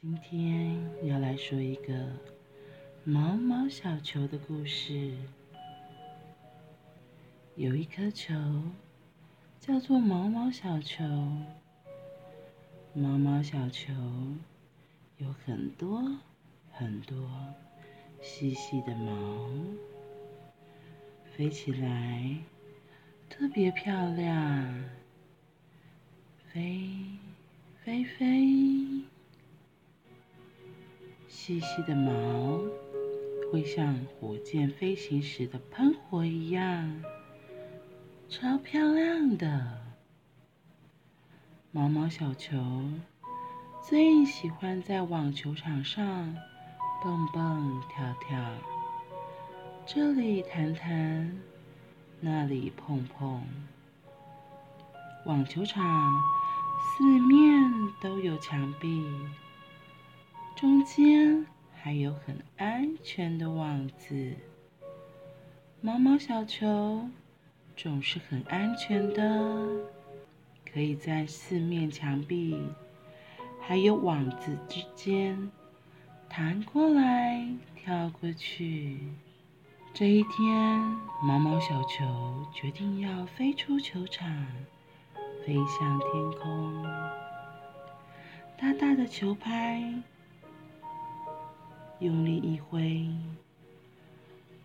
今天要来说一个毛毛小球的故事。有一颗球，叫做毛毛小球。毛毛小球有很多很多细细的毛，飞起来特别漂亮。飞，飞飞。细细的毛会像火箭飞行时的喷火一样，超漂亮的。毛毛小球最喜欢在网球场上蹦蹦跳跳，这里弹弹，那里碰碰。网球场四面都有墙壁。中间还有很安全的网子，毛毛小球总是很安全的，可以在四面墙壁还有网子之间弹过来跳过去。这一天，毛毛小球决定要飞出球场，飞向天空。大大的球拍。用力一挥，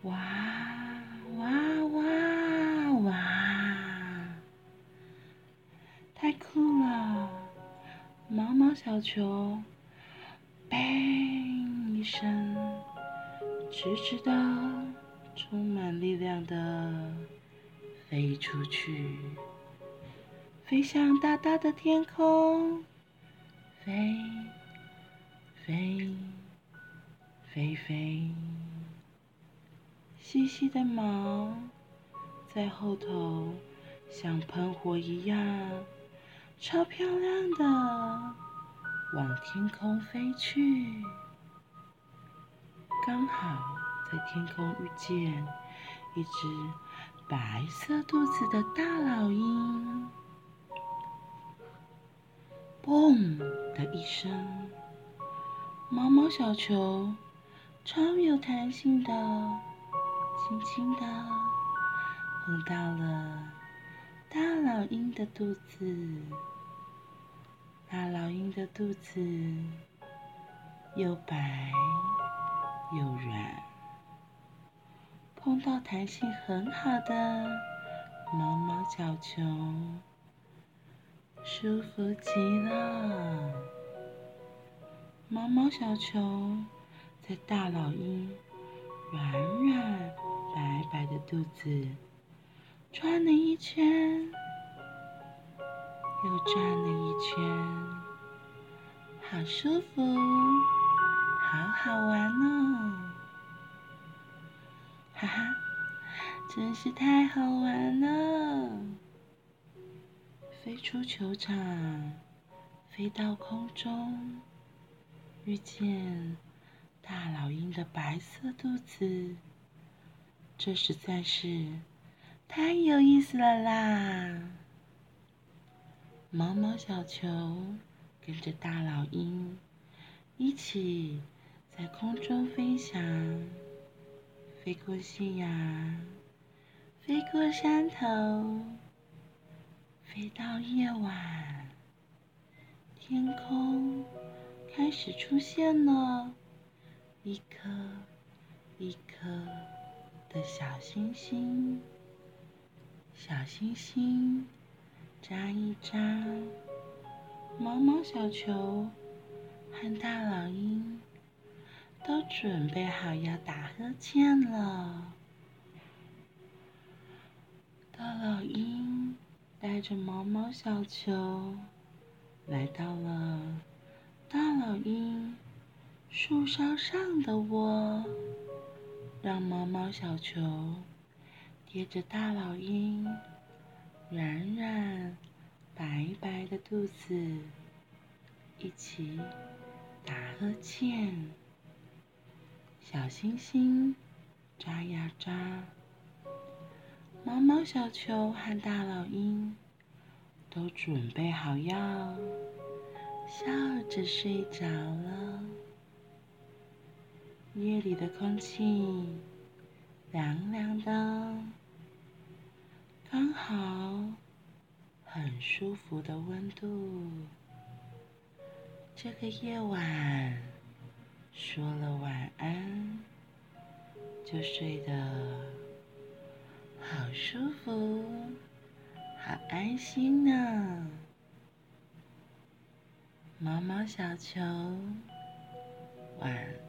哇哇哇哇！太酷了！毛毛小球，砰一声，直直的，充满力量的飞出去，飞向大大的天空，飞飞。飞飞，细细的毛在后头像喷火一样，超漂亮的，往天空飞去。刚好在天空遇见一只白色肚子的大老鹰，嘣的一声，毛毛小球。超有弹性的，轻轻的碰到了大老鹰的肚子。大老鹰的肚子又白又软，碰到弹性很好的毛毛小球，舒服极了。毛毛小球。在大老鹰软软白白的肚子转了一圈，又转了一圈，好舒服，好好玩哦！哈哈，真是太好玩了！飞出球场，飞到空中，遇见。大老鹰的白色肚子，这实在是太有意思了啦！毛毛小球跟着大老鹰一起在空中飞翔，飞过夕阳，飞过山头，飞到夜晚，天空开始出现了。一颗一颗的小星星，小星星眨一眨，毛毛小球和大老鹰都准备好要打呵欠了。大老鹰带着毛毛小球来到了大老鹰。树梢上的窝，让毛毛小球贴着大老鹰软软白白的肚子，一起打呵欠。小星星眨呀眨，毛毛小球和大老鹰都准备好要笑着睡着了。夜里的空气凉凉的，刚好很舒服的温度。这个夜晚说了晚安，就睡得好舒服，好安心呢。毛毛小球，晚安